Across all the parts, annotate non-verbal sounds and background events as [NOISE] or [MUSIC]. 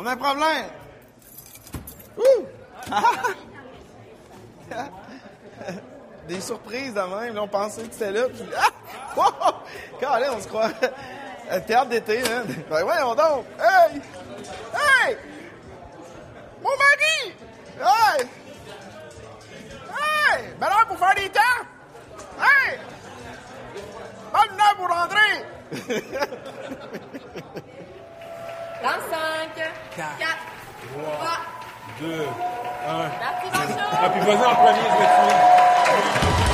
On a un problème. Ouh! [LAUGHS] Des surprises de même. Là, on pensait que c'était là. Puis... [LAUGHS] Ah! Wow! Calais, on se croit. Un [LAUGHS] théâtre d'été, hein? Ben voyons donc! Hey! Hey! Mon mari! Hey! Hey! Belle heure pour faire des temps! Hey! Bonne heure pour rentrer! Dans 5, 4, 3, 2, 1. parti, bonjour! Ah, puis vas-y en premier, je vais te suivre.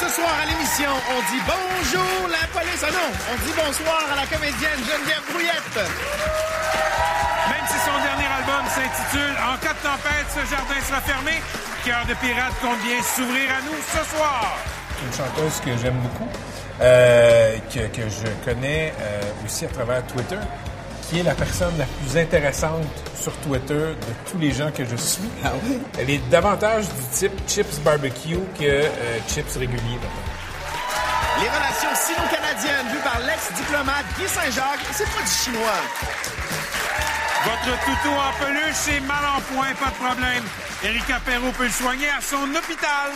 Ce soir à l'émission, on dit bonjour la police. Ah non, on dit bonsoir à la comédienne Geneviève Brouillette. Même si son dernier album s'intitule En cas de tempête, ce jardin sera fermé, Cœur de pirate compte bien s'ouvrir à nous ce soir. une chanteuse que j'aime beaucoup, euh, que, que je connais euh, aussi à travers Twitter, qui est la personne la plus intéressante sur Twitter de tous les gens que je suis. Ah oui? Elle est davantage du type chips barbecue que euh, chips régulier. Les relations sino-canadiennes vues par l'ex-diplomate Guy Saint-Jacques, c'est pas du chinois. Votre toutou en peluche est mal en point, pas de problème. Érica Perrault peut le soigner à son hôpital.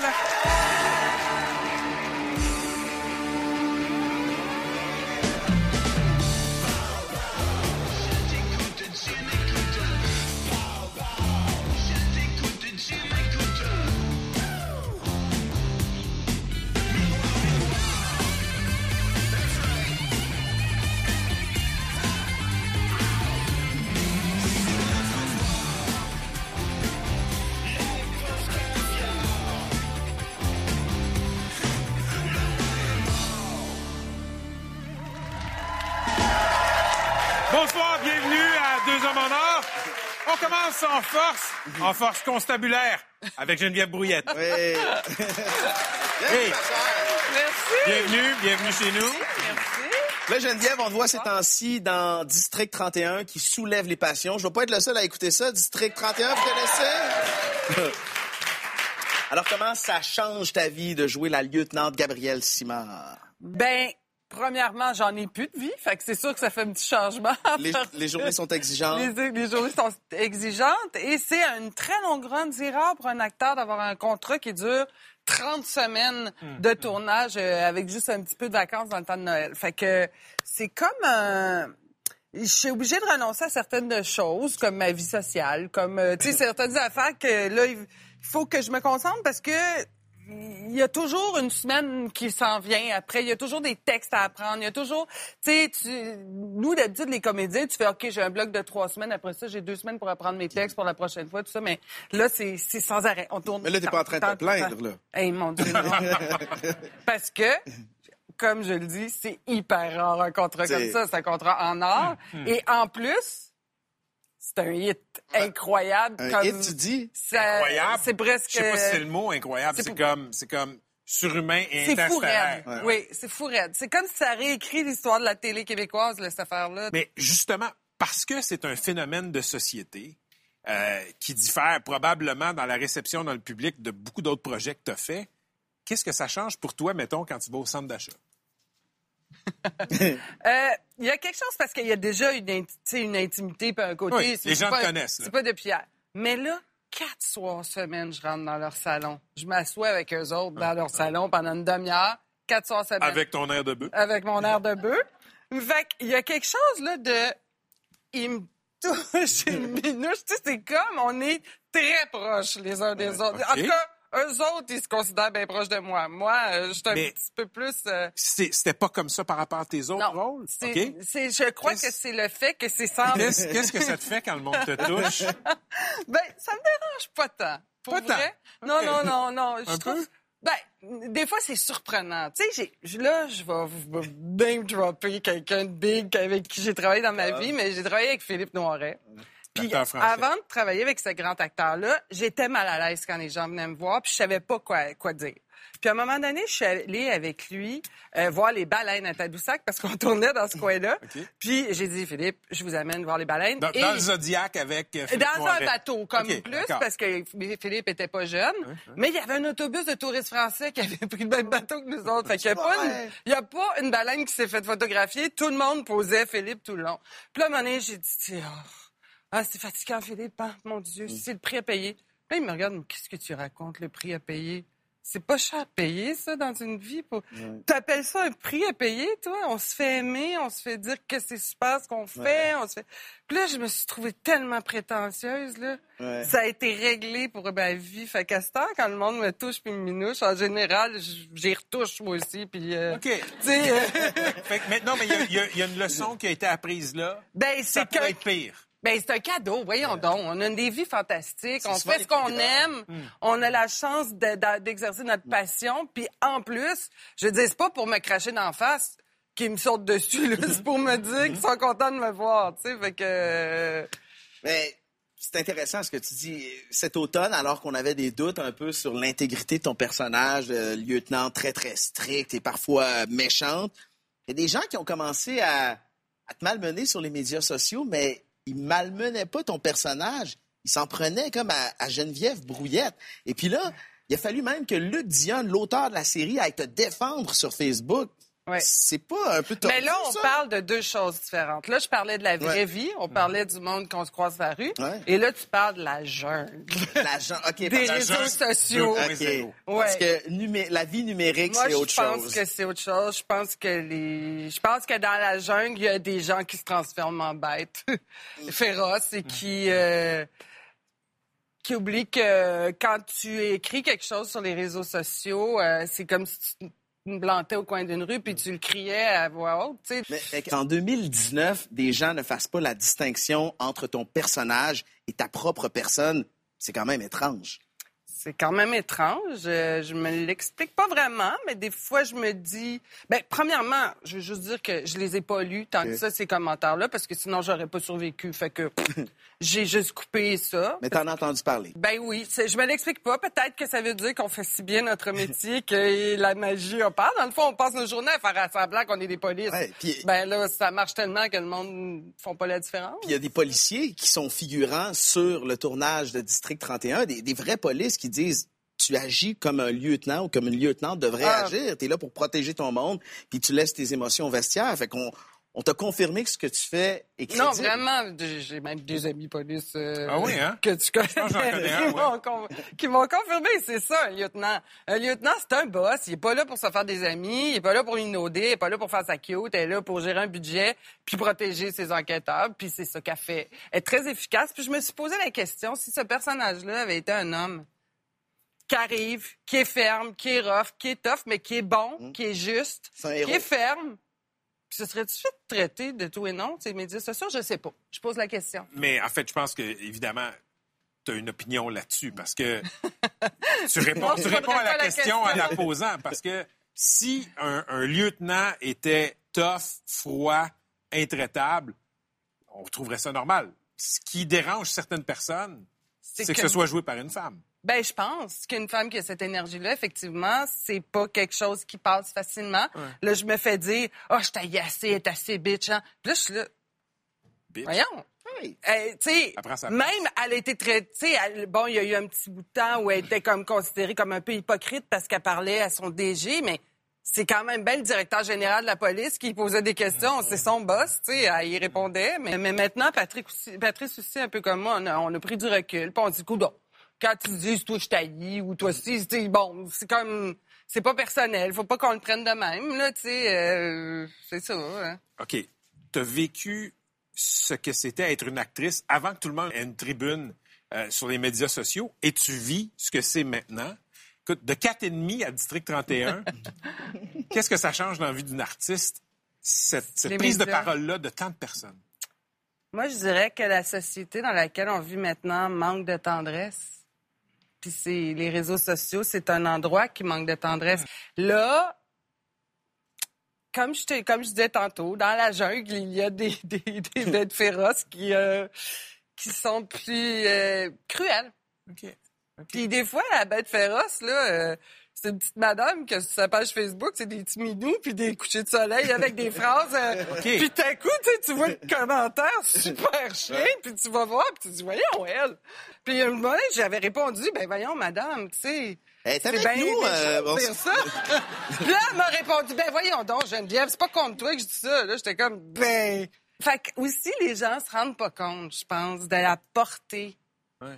Force, en force constabulaire, avec Geneviève Brouillette. Oui. [LAUGHS] Hey, Merci! bienvenue, bienvenue chez nous. Là, Geneviève, on te voit ces temps-ci dans District 31 qui soulève les passions. Je ne vais pas être le seul à écouter ça. District 31, vous connaissez? [LAUGHS] Alors, comment ça change ta vie de jouer la lieutenante Gabrielle Simard? Ben, premièrement, j'en ai plus de vie, fait que c'est sûr que ça fait un petit changement. [LAUGHS] Les, journées sont exigeantes. Les, les journées sont exigeantes et c'est une très longue run. C'est rare pour un acteur d'avoir un contrat qui dure 30 semaines de tournage euh, avec juste un petit peu de vacances dans le temps de Noël. Fait que c'est comme un... Je suis obligée de renoncer à certaines choses, comme ma vie sociale, comme, euh, tu sais, [LAUGHS] certaines affaires que là, il faut que je me concentre parce que il y a toujours une semaine qui s'en vient après. Il y a toujours des textes à apprendre. Il y a toujours, tu sais, nous d'habitude les comédiens, tu fais ok, j'ai un bloc de trois semaines. Après ça, j'ai deux semaines pour apprendre mes textes pour la prochaine fois, tout ça. Mais là, c'est sans arrêt. On tourne. Mais là, t'es pas en train de te plaindre, là. Hey, mon Dieu, non. [LAUGHS] Parce que. Comme je le dis, c'est hyper rare un contrat comme ça. C'est un contrat en or. Et en plus, c'est un hit incroyable. Un comme hit, tu dis? ça- Incroyable. C'est presque. Je sais pas si c'est le mot incroyable. c'est comme, c'est comme surhumain et C'est fou. Oui, c'est fou raide. C'est comme si ça réécrit l'histoire de la télé québécoise, là, cette affaire-là. Mais justement, parce que c'est un phénomène de société euh, qui diffère probablement dans la réception dans le public de beaucoup d'autres projets que tu as fait, qu'est-ce que ça change pour toi, mettons, quand tu vas au centre d'achat? Euh, Il y a quelque chose parce qu'il y a déjà une, intimité par un côté. Oui, les gens pas- te connaissent. C'est pas depuis hier. Mais là, quatre soirs semaine, je rentre dans leur salon. Je m'assois avec eux autres dans leur salon pendant une demi-heure. Quatre soirs semaine. Avec ton air de bœuf. avec mon air de bœuf. Fait qu'il y a quelque chose, là, de... Il me touche une [LAUGHS] minouche. Tu sais, c'est comme, on est très proches les uns des autres. En tout cas, eux autres, ils se considèrent bien proches de moi. Moi, euh, je suis un Mais- petit peu plus... euh, C'était pas comme ça par rapport à tes autres non, rôles? c'est, OK? c'est- je crois que c'est le fait que c'est sans... Qu'est-ce qu'est-ce que ça te fait quand le monde te touche? [LAUGHS] Ben, ça me dérange pas tant. Pour Pas tant? Non, non, non, non. Je Un trouve... peu? Ben, des fois, c'est surprenant. Tu sais, j'ai- je- là, je vais vous name dropper quelqu'un de big avec qui j'ai travaillé dans ma vie, mais j'ai travaillé avec Philippe Noiret. Puis avant de travailler avec ce grand acteur-là, j'étais mal à l'aise quand les gens venaient me voir, puis je savais pas quoi, quoi dire. Puis à un moment donné, je suis allée avec lui euh, voir les baleines à Tadoussac parce qu'on tournait dans ce coin-là. [LAUGHS] Puis j'ai dit, Philippe, je vous amène voir les baleines. Dans, Et- dans le Zodiac avec. euh, Philippe dans un bateau, comme plus, parce que Philippe était pas jeune. Mais il y avait un autobus de touristes français qui avait pris le même bateau que nous autres. Fait qu'il y a pas Ouais. une, il y a pas une baleine qui s'est fait photographier. Tout le monde posait Philippe tout le long. Puis là, à un moment donné, j'ai dit, oh, ah, c'est fatigant, Philippe, hein, mon Dieu, c'est le prix à payer. Là, il me regarde, mais qu'est-ce que tu racontes, le prix à payer? C'est pas cher à payer, ça, dans une vie. Pour... T'appelles ça un prix à payer, toi? On se fait aimer, on se fait dire que c'est super ce qu'on fait, on se fait... Puis là, je me suis trouvée tellement prétentieuse, là. Ouais. Ça a été réglé pour ma vie. Fait qu'à ce temps, quand le monde me touche puis me minouche, en général, j'y retouche, moi aussi, puis... euh, OK. Tu sais, euh, [LAUGHS] Fait que maintenant, mais il y a- y, y une leçon qui a été apprise là. ben, Ça c'est peut que... être pire. Ben, c'est un cadeau, voyons donc. On a des vies fantastiques, on fait ce qu'on aime, on a la chance de- de- d'exercer notre passion, puis en plus, je dis c'est pas pour me cracher d'en face qu'ils me sautent dessus, c'est pour me dire qu'ils sont contents de me voir, tu sais, fait que... euh, Mais c'est intéressant ce que tu dis. Cet automne, alors qu'on avait des doutes un peu sur l'intégrité de ton personnage, de lieutenant très, très strict et parfois euh, méchante, il y a des gens qui ont commencé à, à te malmener sur les médias sociaux, mais ils malmenaient pas ton personnage. Ils s'en prenaient comme à, à Geneviève Brouillette. Et puis là, il a fallu même que Luc Dion, l'auteur de la série, aille te défendre sur Facebook. Ouais. C'est pas un peu tordu, Mais là, on ça? parle de deux choses différentes. Là, je parlais de la vraie Ouais. vie, on parlait du monde qu'on se croise la rue, Ouais. et là, tu parles de la jungle. [LAUGHS] L'agent, OK, Des réseaux jungle sociaux. de- OK. zéro. Parce que numé- la vie numérique, Moi, c'est autre je pense chose. que c'est autre chose. Je pense que les, je pense que dans la jungle, il y a des gens qui se transforment en bêtes [LAUGHS] féroces et qui, euh, qui oublient que quand tu écris quelque chose sur les réseaux sociaux, euh, c'est comme si tu te plantais au coin d'une rue puis tu le criais à voix haute. Mais, qu'en 2019, des gens ne fassent pas la distinction entre ton personnage et ta propre personne, c'est quand même étrange. C'est quand même étrange. Euh, je me l'explique pas vraiment, mais des fois, je me dis... Ben, premièrement, je veux juste dire que je les ai pas lus tant que ça, ces commentaires-là, parce que sinon, j'aurais pas survécu. Fait que [LAUGHS] j'ai juste coupé ça. Mais t'en as entendu parler. Ben oui, je me l'explique pas. Peut-être que ça veut dire qu'on fait si bien notre métier que la magie opère. Dans le fond, on passe nos journées à faire semblant qu'on est des polices. Ouais, Ben là, ça marche tellement que le monde ne font pas la différence. Puis il y a des policiers qui sont figurants sur le tournage de District 31, des, des vrais polices qui disent tu agis comme un lieutenant ou comme une lieutenant devrait Ah. agir. Tu es là pour protéger ton monde, puis tu laisses tes émotions au vestiaire. Fait qu'on on t'a confirmé que ce que tu fais est crédible. Non, vraiment, j'ai même des amis police euh, Ah oui, hein? que tu connais, qui ouais. m'ont con- qui m'ont confirmé, c'est ça, un lieutenant. Un lieutenant, c'est un boss, il est pas là pour se faire des amis, il est pas là pour inauder, il est pas là pour faire sa cute, il est là pour gérer un budget, puis protéger ses enquêteurs, puis c'est ça qu'elle fait. Elle est très efficace, puis je me suis posé la question, si ce personnage-là avait été un homme qui arrive, qui est ferme, qui est rough, qui est tough, mais qui est bon, qui est juste, qui est ferme, puis ce serait-tu fait traiter de tout et non, ces médias sociaux? Je sais pas. Je pose la question. Mais en fait, je pense que, évidemment, tu as une opinion là-dessus parce que [LAUGHS] tu réponds, Non, tu réponds à la la question en la question. posant. Parce que si un, un lieutenant était tough, froid, intraitable, on trouverait ça normal. Ce qui dérange certaines personnes, c'est que, que- ce soit joué par une femme. Ben, je pense qu'une femme qui a cette énergie-là, effectivement, c'est pas quelque chose qui passe facilement. Là, je me fais dire, oh, je t'ai assez, elle est assez bitch, hein. Puis là, je suis là, Bitch. voyons. Hey. Euh, même, elle a été très, tu sais, elle- bon, il y a eu un petit bout de temps où elle était comme considérée comme un peu hypocrite parce qu'elle parlait à son DG, mais c'est quand même bien le directeur général de la police qui posait des questions. C'est son boss, tu sais, elle y répondait. Mais, mais maintenant, Patrick aussi, Patrice aussi, un peu comme moi, on a, on a pris du recul. Puis on dit, coudon, quand tu dis, toi, je taillis ou toi, si, bon, c'est comme, c'est pas personnel. Faut pas qu'on le prenne de même, là, tu sais, euh, c'est ça, hein. OK. Tu as vécu ce que c'était être une actrice avant que tout le monde ait une tribune euh, sur les médias sociaux et tu vis ce que c'est maintenant? Écoute, de 4,5 à District 31, [LAUGHS] qu'est-ce que ça change dans la vie d'une artiste, cette, prise de parole-là de tant de personnes? Moi, je dirais que la société dans laquelle on vit maintenant manque de tendresse. Puis c'est les réseaux sociaux, c'est un endroit qui manque de tendresse. Là, comme je, comme je disais tantôt, dans la jungle, il y a des, [LAUGHS] des, des [LAUGHS] bêtes féroces qui, euh, qui sont plus euh, cruelles. OK. Puis des fois, la bête féroce, là, euh, c'est une petite madame que sur sa page Facebook, c'est des petits minous puis des couchers de soleil avec des phrases. euh, [LAUGHS] Puis d'un coup, tu sais, tu vois le commentaire [LAUGHS] super chien, puis tu vas voir, puis tu dis, voyons, elle. Puis un moment, j'avais répondu, ben voyons, madame, tu sais... C'est bien nous. euh, de on dire ça. [LAUGHS] Puis là, elle m'a répondu, ben voyons donc, Geneviève, c'est pas contre toi que je dis ça. Là, j'étais comme, ben... Fait que aussi, les gens se rendent pas compte, je pense, de la portée,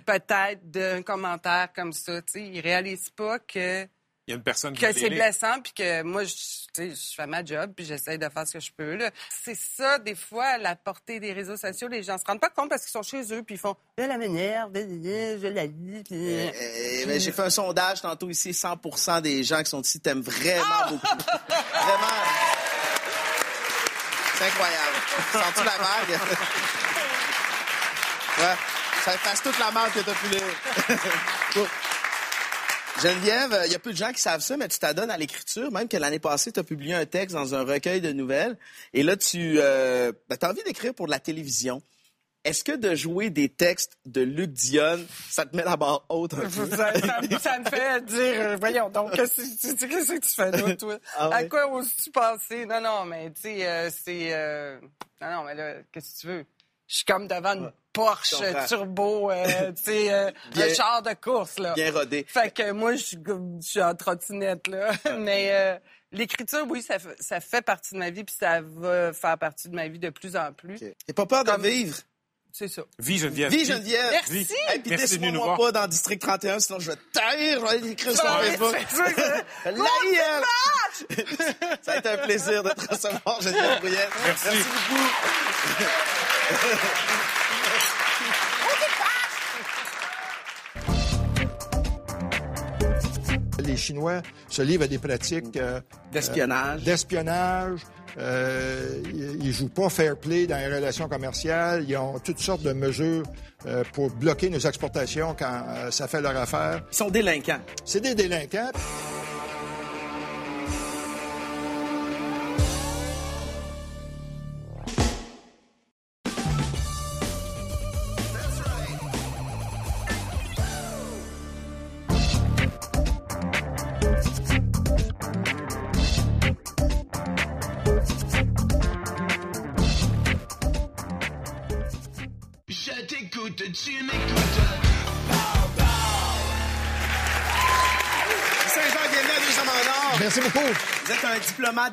peut-être, d'un commentaire comme ça. Tu sais, ils réalisent pas que, Il y a une personne qui que c'est blessant, puis que moi, je, tu sais, je fais ma job, puis j'essaie de faire ce que je peux. là. C'est ça, des fois, la portée des réseaux sociaux, les gens se rendent pas compte parce qu'ils sont chez eux, puis ils font, je la m'énerve, je la lis, puis... Euh, ben, J'ai fait un sondage tantôt ici. 100 des gens qui sont ici t'aiment vraiment Ah! beaucoup. Vraiment. C'est incroyable. Sens-tu la vague? [LAUGHS] ouais. Ça efface toute la marque que t'as pu lire. [LAUGHS] Geneviève, il y a peu de gens qui savent ça, mais tu t'adonnes à l'écriture. Même que l'année passée, tu as publié un texte dans un recueil de nouvelles. Et là, tu euh, as envie d'écrire pour de la télévision. Est-ce que de jouer des textes de Luc Dionne, ça te met la barre haute un [LAUGHS] peu? Ça, ça me- ça me fait dire, euh, voyons donc, qu'est-ce que tu- qu'est-ce que tu fais là, toi? Ah ouais? À quoi oses-tu penser? Non, non, mais tu sais, euh, c'est... euh, Non, non, mais là, qu'est-ce que tu veux? Je suis comme devant une Porsche turbo, euh, [LAUGHS] tu sais, euh, un char de course, là. Bien rodé. Fait que moi, je suis en trottinette, là. [LAUGHS] Mais euh, l'écriture, oui, ça, fait- ça fait partie de ma vie, puis ça va faire partie de ma vie de plus en plus. T'as pas peur de Comme- vivre? C'est ça. Vie Geneviève. Vie, Geneviève! Merci! Vie. Hey, puis Merci de voir. pas dans District 31, sinon je vais te taire, je vais aller écrire sur Ah Facebook. [LAUGHS] La! Ça a été un plaisir de te recevoir, Geneviève Brouillette. Merci. beaucoup. Les Chinois se livrent à des pratiques euh, D'espionnage. d'espionnage. Euh, ils, ils jouent pas fair play dans les relations commerciales. Ils ont toutes sortes de mesures euh, pour bloquer nos exportations quand euh, ça fait leur affaire. Ils sont délinquants. C'est des délinquants.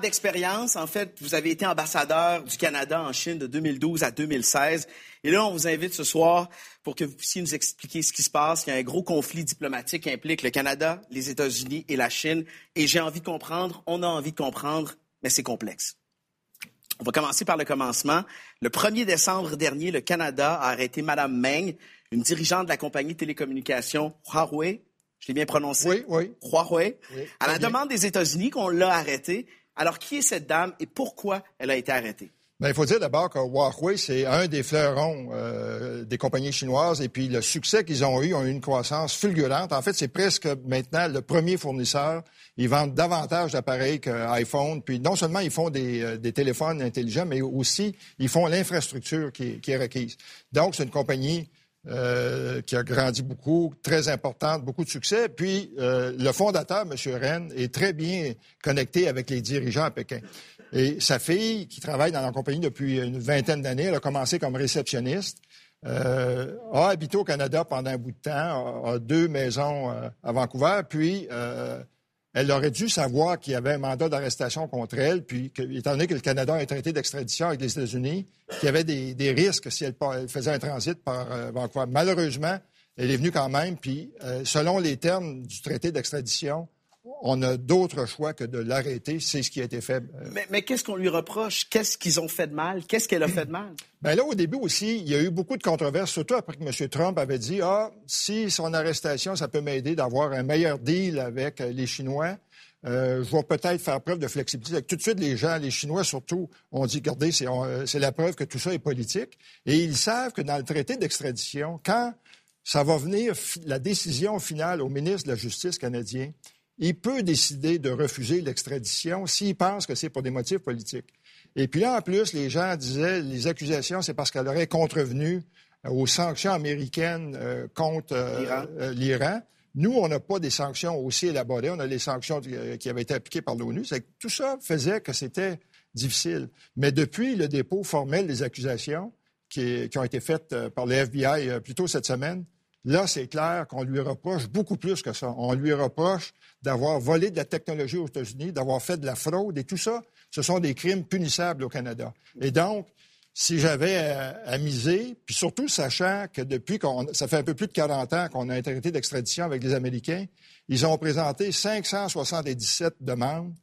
D'expérience. En fait, vous avez été ambassadeur du Canada en Chine de 2012 à 2016. Et là, on vous invite ce soir pour que vous puissiez nous expliquer ce qui se passe. Il y a un gros conflit diplomatique qui implique le Canada, les États-Unis et la Chine. Et j'ai envie de comprendre, on a envie de comprendre, mais c'est complexe. On va commencer par le commencement. Le 1er décembre dernier, le Canada a arrêté Mme Meng, une dirigeante de la compagnie de télécommunications Huawei. Je l'ai bien prononcé? Oui, oui. Huawei. Oui, à la bien. demande des États-Unis qu'on l'a arrêtée. Alors, qui est cette dame et pourquoi elle a été arrêtée? Ben, il faut dire d'abord que Huawei, c'est un des fleurons euh, des compagnies chinoises et puis le succès qu'ils ont eu ont eu une croissance fulgurante. En fait, c'est presque maintenant le premier fournisseur. Ils vendent davantage d'appareils qu'iPhone. Puis non seulement ils font des, euh, des téléphones intelligents, mais aussi ils font l'infrastructure qui, qui est requise. Donc, c'est une compagnie euh, qui a grandi beaucoup, très importante, beaucoup de succès. Puis euh, le fondateur, M. Ren, est très bien connecté avec les dirigeants à Pékin. Et sa fille, qui travaille dans la compagnie depuis une vingtaine d'années, elle a commencé comme réceptionniste, euh, a habité au Canada pendant un bout de temps, a, a deux maisons euh, à Vancouver, puis euh, elle aurait dû savoir qu'il y avait un mandat d'arrestation contre elle, puis que, étant donné que le Canada a un traité d'extradition avec les États-Unis, qu'il y avait des, risques si elle faisait un transit par euh, Vancouver. Malheureusement, elle est venue quand même, puis euh, selon les termes du traité d'extradition, on a d'autres choix que de l'arrêter. C'est ce qui a été fait. Mais, mais qu'est-ce qu'on lui reproche? Qu'est-ce qu'ils ont fait de mal? Qu'est-ce qu'elle a fait de mal? [CLEARS THROAT] Ben là, au début aussi, il y a eu beaucoup de controverses, surtout après que M. Trump avait dit Ah, si son arrestation, ça peut m'aider d'avoir un meilleur deal avec euh, les Chinois. Euh, je vais peut-être faire preuve de flexibilité. Tout de suite, les gens, les Chinois surtout, ont dit, regardez, c'est euh, c'est la preuve que tout ça est politique. Et ils savent que dans le traité d'extradition, quand ça va venir, la décision finale au ministre de la Justice canadien, il peut décider de refuser l'extradition s'il pense que c'est pour des motifs politiques. Et puis là, en plus, les gens disaient, les accusations, c'est parce qu'elle aurait contrevenu euh, aux sanctions américaines euh, contre euh, L'Iran. euh. Nous, on n'a pas des sanctions aussi élaborées. On a les sanctions qui avaient été appliquées par l'ONU. Tout ça faisait que c'était difficile. Mais depuis le dépôt formel des accusations qui, qui ont été faites par le FBI plus tôt cette semaine, là, c'est clair qu'on lui reproche beaucoup plus que ça. On lui reproche d'avoir volé de la technologie aux États-Unis, d'avoir fait de la fraude et tout ça, ce sont des crimes punissables au Canada. Et donc, si j'avais à, miser, puis surtout sachant que depuis qu'on, ça fait un peu plus de 40 ans qu'on a un traité d'extradition avec les Américains, ils ont présenté 577 demandes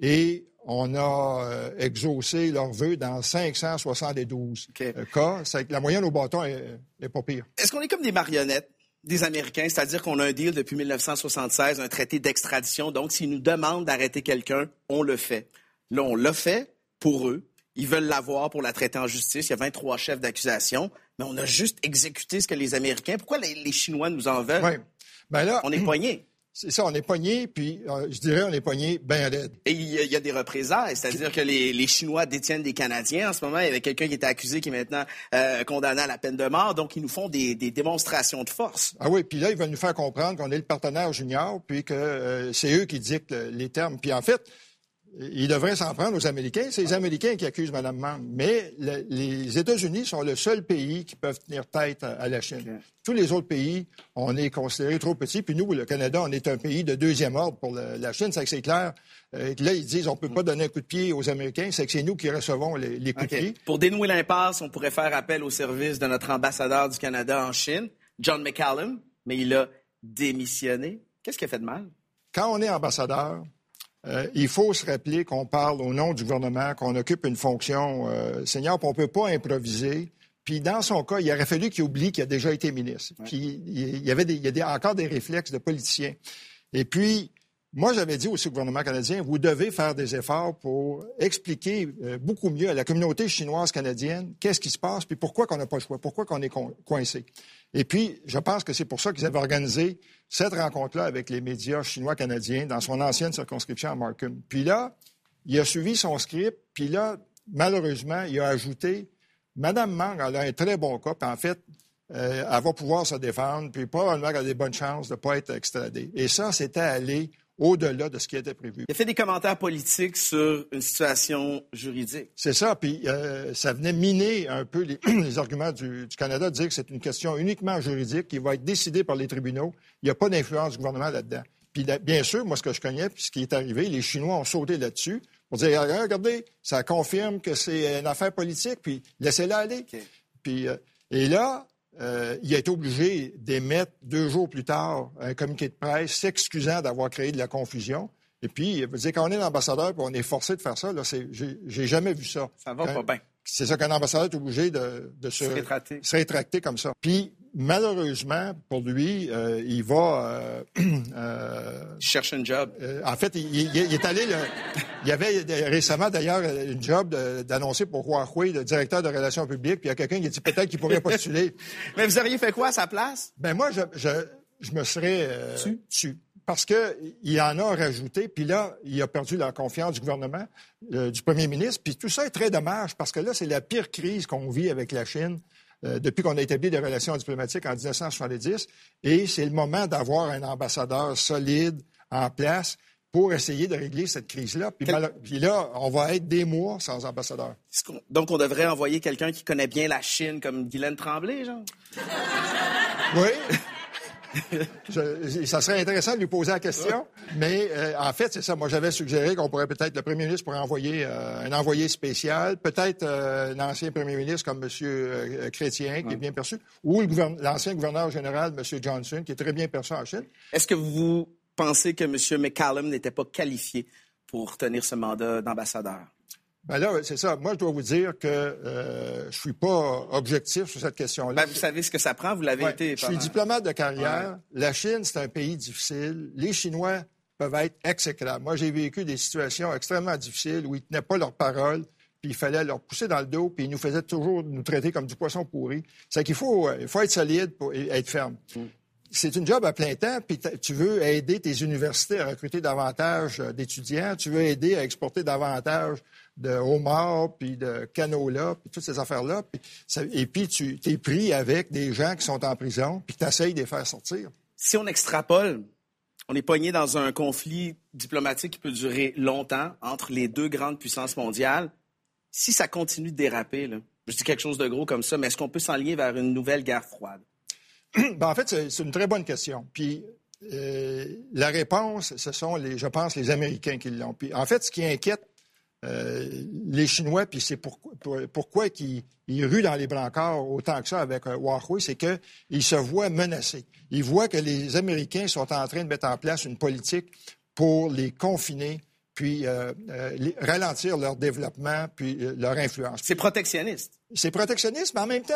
et on a euh, exaucé leurs vœux dans 572 OK. euh, cas. C'est que la moyenne au bâton est, est pas pire. Est-ce qu'on est comme des marionnettes des Américains, c'est-à-dire qu'on a un deal depuis 1976, un traité d'extradition. Donc, s'ils nous demandent d'arrêter quelqu'un, on le fait. Là, on l'a fait pour eux. Ils veulent l'avoir pour la traiter en justice. Il y a 23 chefs d'accusation, mais on a juste exécuté ce que les Américains. Pourquoi les, Chinois nous en veulent? Ben là, On est poignés. C'est ça, on est pogné, puis euh, je dirais on est pogné bien raide. Et il y, a, il y a des représailles, c'est-à-dire que les, les Chinois détiennent des Canadiens. En ce moment, il y avait quelqu'un qui était accusé qui est maintenant euh, condamné à la peine de mort. Donc, ils nous font des, des démonstrations de force. Ah oui, puis là, ils veulent nous faire comprendre qu'on est le partenaire junior, puis que euh, c'est eux qui dictent les termes. Puis en fait, ils devraient s'en prendre aux Américains. C'est les Américains qui accusent Mme Mann. Mais le- les États-Unis sont le seul pays qui peuvent tenir tête à, à la Chine. Tous les autres pays, on est considérés trop petits. Puis nous, le Canada, on est un pays de deuxième ordre pour le- la Chine. C'est que c'est clair. Euh, là, ils disent on peut pas donner un coup de pied aux Américains. C'est que c'est nous qui recevons les, les coups de pied. Pour dénouer l'impasse, on pourrait faire appel au service de notre ambassadeur du Canada en Chine, John McCallum, mais il a démissionné. Qu'est-ce qui a fait de mal? quand on est ambassadeur, euh, il faut se rappeler qu'on parle au nom du gouvernement, qu'on occupe une fonction euh, senior, puis on ne peut pas improviser. Puis dans son cas, il aurait fallu qu'il oublie qu'il a déjà été ministre. Puis il y avait des, il y a des- encore des réflexes de politiciens. Et puis, moi, j'avais dit aussi au gouvernement canadien, vous devez faire des efforts pour expliquer euh, beaucoup mieux à la communauté chinoise canadienne qu'est-ce qui se passe, puis pourquoi qu'on n'a pas le choix, pourquoi qu'on est co- coincé. Et puis, je pense que c'est pour ça qu'ils avaient organisé cette rencontre-là avec les médias chinois canadiens dans son ancienne circonscription à Markham. Puis là, il a suivi son script, puis là, malheureusement, il a ajouté Madame Mang, elle a un très bon cas, puis en fait, euh, elle va pouvoir se défendre, puis probablement qu'elle a des bonnes chances de ne pas être extradée. Et ça, c'était aller au-delà de ce qui était prévu. Il a fait des commentaires politiques sur une situation juridique. C'est ça, puis euh, ça venait miner un peu les, [CLEARS THROAT] les arguments du, du Canada, de dire que c'est une question uniquement juridique qui va être décidée par les tribunaux. Il n'y a pas d'influence du gouvernement là-dedans. Puis là, bien sûr, moi, ce que je connais, puis ce qui est arrivé, les Chinois ont sauté là-dessus pour dire, Ah, regardez, ça confirme que c'est une affaire politique, puis laissez-la aller. Puis, euh, et là, euh, il a été obligé d'émettre deux jours plus tard un communiqué de presse s'excusant d'avoir créé de la confusion. Et puis, il veut dire, quand on est l'ambassadeur puis on est forcé de faire ça, là, c'est, j'ai, j'ai jamais vu ça. Ça va Quand- pas bien. C'est ça qu'un ambassadeur est obligé de, de se, Se rétracter. se rétracter comme ça. Puis, malheureusement, pour lui, euh, il va... euh, [CLEARS THROAT] euh, Il cherche un job. en fait, il, il- il est allé. le- il y avait récemment d'ailleurs une job d'annoncer pour Huawei, le directeur de relations publiques. Puis il y a quelqu'un qui a dit peut-être qu'il pourrait postuler. [LAUGHS] Mais vous auriez fait quoi à sa place? Ben moi, je, je, je me serais euh, tu? Parce que il en a rajouté, puis là, il a perdu la confiance du gouvernement, euh, du premier ministre. Puis tout ça est très dommage, parce que là, c'est la pire crise qu'on vit avec la Chine euh, depuis qu'on a établi des relations diplomatiques en 1970. Et c'est le moment d'avoir un ambassadeur solide en place pour essayer de régler cette crise-là. Puis, Quel- puis là, on va être des mois sans ambassadeur. Donc, on devrait envoyer quelqu'un qui connaît bien la Chine, comme Guylaine Tremblay, genre? Oui. [LAUGHS] Je- ça serait intéressant de lui poser la question, mais euh, en fait, c'est ça. Moi, j'avais suggéré qu'on pourrait peut-être, le premier ministre pourrait envoyer euh, un envoyé spécial, peut-être euh, l'ancien premier ministre comme M. euh, Chrétien, qui est bien perçu, ou l'ancien gouverneur général, M. Johnson, qui est très bien perçu en Chine. Est-ce que vous pensez que M. McCallum n'était pas qualifié pour tenir ce mandat d'ambassadeur? Ben là, c'est ça. Moi, je dois vous dire que euh, je suis pas objectif sur cette question-là. Ben, vous savez ce que ça prend, vous l'avez Ouais. été. Je suis diplomate de carrière. La Chine, c'est un pays difficile. Les Chinois peuvent être exécrables. Moi, j'ai vécu des situations extrêmement difficiles où ils tenaient pas leur parole, puis il fallait leur pousser dans le dos, puis ils nous faisaient toujours nous traiter comme du poisson pourri. C'est qu'il faut, euh, il faut être solide pour et être ferme. C'est une job à plein temps, puis tu veux aider tes universités à recruter davantage euh, d'étudiants, tu veux aider à exporter davantage de homards, puis de canola, puis toutes ces affaires-là. Et puis tu es pris avec des gens qui sont en prison, puis tu essayes de les faire sortir. Si on extrapole, on est pogné dans un conflit diplomatique qui peut durer longtemps entre les deux grandes puissances mondiales. Si ça continue de déraper, là, je dis quelque chose de gros comme ça, mais est-ce qu'on peut s'enligner vers une nouvelle guerre froide? [CLEARS THROAT] Ben, en fait, c'est c'est une très bonne question. Puis euh, la réponse, ce sont, les, je pense, les Américains qui l'ont. Puis en fait, ce qui inquiète euh, les Chinois, puis c'est pourquoi, pour- pourquoi qu'ils ils ruent dans les brancards autant que ça avec euh, Huawei, c'est qu'ils se voient menacés. Ils voient que les Américains sont en train de mettre en place une politique pour les confiner, puis euh, les- ralentir leur développement, puis leur influence. C'est protectionniste. C'est protectionniste, mais en même temps,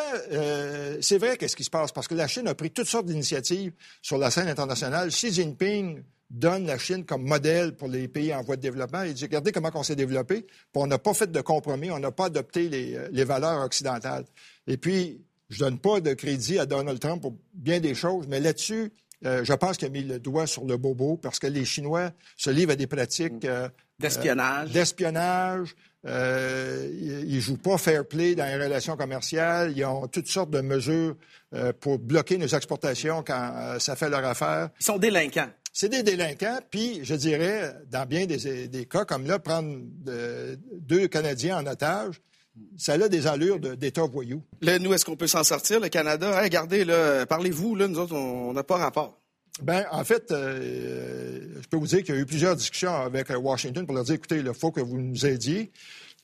c'est vrai qu'est-ce qui se passe, parce que la Chine a pris toutes sortes d'initiatives sur la scène internationale. Xi Jinping donne la Chine comme modèle pour les pays en voie de développement. Il dit, regardez comment on s'est développé, puis on n'a pas fait de compromis, on n'a pas adopté les, euh, les valeurs occidentales. Et puis, je donne pas de crédit à Donald Trump pour bien des choses, mais là-dessus, euh, je pense qu'il a mis le doigt sur le bobo, parce que les Chinois se livrent à des pratiques... euh, D'espionnage. euh, d'espionnage. Euh, ils, ils jouent pas fair play dans les relations commerciales. Ils ont toutes sortes de mesures euh, pour bloquer nos exportations quand euh, ça fait leur affaire. Ils sont délinquants. C'est des délinquants, puis je dirais, dans bien des, des cas comme là, prendre deux Canadiens en otage, ça a des allures de- d'État voyou. Là, nous, est-ce qu'on peut s'en sortir, le Canada? Hey, regardez, là, parlez-vous, là, nous autres, on n'a pas rapport. Ben, en fait, euh, je peux vous dire qu'il y a eu plusieurs discussions avec euh, Washington pour leur dire, écoutez, il faut que vous nous aidiez.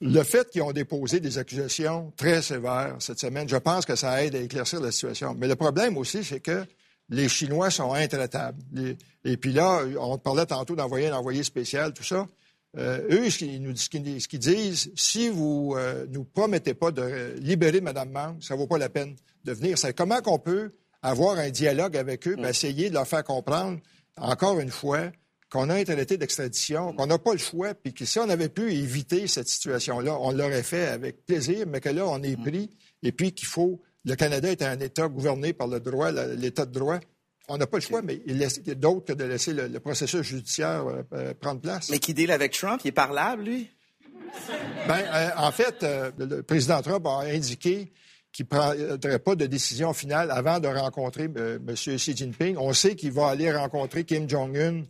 Le fait qu'ils ont déposé des accusations très sévères cette semaine, je pense que ça aide à éclaircir la situation. Mais le problème aussi, c'est que les Chinois sont intraitables. Les- et puis là, on parlait tantôt d'envoyer un envoyé spécial, tout ça. Euh, eux, ce qu'ils nous ce qu'ils- disent, si vous euh, nous promettez pas de euh, libérer Mme Mang, ça vaut pas la peine de venir. C'est comment qu'on peut avoir un dialogue avec eux, puis essayer de leur faire comprendre, encore une fois, qu'on a un traité d'extradition, qu'on n'a pas le choix, puis que si on avait pu éviter cette situation-là, on l'aurait fait avec plaisir, mais que là, on est pris, et puis qu'il faut... Le Canada est un État gouverné par le droit, l'État de droit. On n'a pas le choix, mais il y a d'autre que de laisser le, le processus judiciaire euh, euh, prendre place. Mais qui deal avec Trump? Il est parlable, lui? Ben, euh, en fait, euh, le président Trump a indiqué qu'il ne prendrait pas de décision finale avant de rencontrer euh, M. Xi Jinping. On sait qu'il va aller rencontrer Kim Jong-un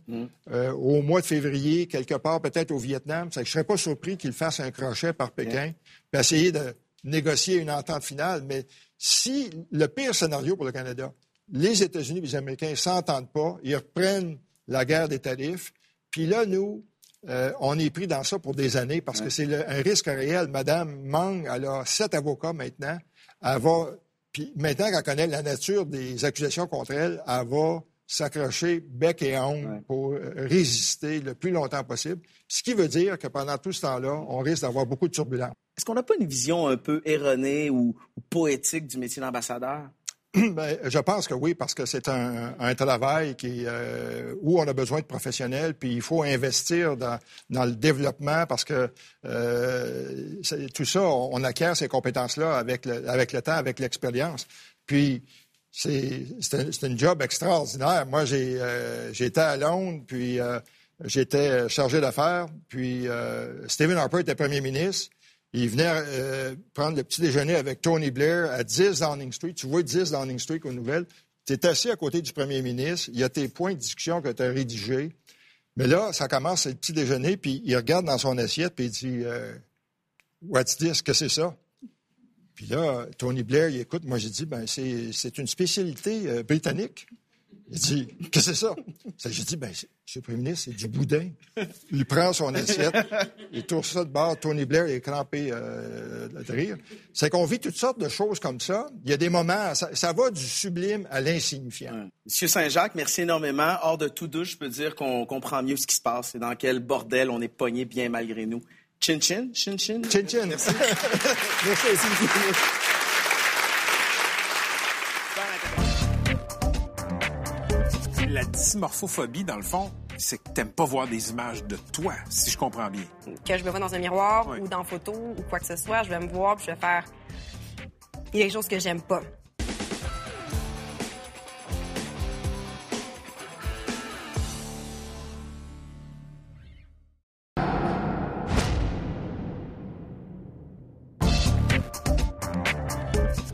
euh, au mois de février, quelque part peut-être au Vietnam. Ça, je ne serais pas surpris qu'il fasse un crochet par Pékin, puis essayer de négocier une entente finale. Mais si le pire scénario pour le Canada, les États-Unis et les Américains ne s'entendent pas, ils reprennent la guerre des tarifs, puis là, nous, euh, on est pris dans ça pour des années parce que c'est un risque réel. Madame Mang, elle a sept avocats maintenant. Elle va, puis maintenant qu'elle connaît la nature des accusations contre elle, elle va s'accrocher bec et ongle pour euh, résister le plus longtemps possible. Ce qui veut dire que pendant tout ce temps-là, on risque d'avoir beaucoup de turbulences. Est-ce qu'on n'a pas une vision un peu erronée ou, ou poétique du métier d'ambassadeur? [CLEARS THROAT] Ben, je pense que oui, parce que c'est un, un travail qui, euh, où on a besoin de professionnels, puis il faut investir dans, dans le développement parce que euh, tout ça, on, acquiert ces compétences-là avec le, avec le temps, avec l'expérience. Puis c'est c'est un, c'est un job extraordinaire. Moi, j'ai euh, j'étais à Londres, puis euh, j'étais chargé d'affaires, puis euh, Stephen Harper était premier ministre. Il venait euh, prendre le petit déjeuner avec Tony Blair à 10 Downing Street. Tu vois 10 Downing Street aux nouvelles. Tu es assis à côté du premier ministre. Il y a tes points de discussion que tu as rédigés. Mais là, ça commence, le petit déjeuner, puis il regarde dans son assiette, puis il dit euh, What's this? Que c'est ça? Puis là, Tony Blair, il écoute. Moi, j'ai dit ben, c'est c'est une spécialité euh, britannique. Il dit Qu'est-ce que c'est ça? Ça, J'ai dit ben, Monsieur le Premier ministre, c'est du boudin. Il prend son assiette, [LAUGHS] il tourne ça de bord. Tony Blair est crampé euh, de rire. C'est qu'on vit toutes sortes de choses comme ça. Il y a des moments, ça, ça va du sublime à l'insignifiant. Monsieur Saint-Jacques, merci énormément. Hors de tout doute, je peux dire qu'on comprend mieux ce qui se passe et dans quel bordel on est pogné bien malgré nous. Chin chin, chin chin. Chin chin. Merci. Merci. [LAUGHS] La dysmorphophobie, dans le fond, c'est que t'aimes pas voir des images de toi, si je comprends bien. que je me vois dans un miroir ou dans photo ou quoi que ce soit, je vais me voir puis je vais faire. Il y a quelque chose que j'aime pas.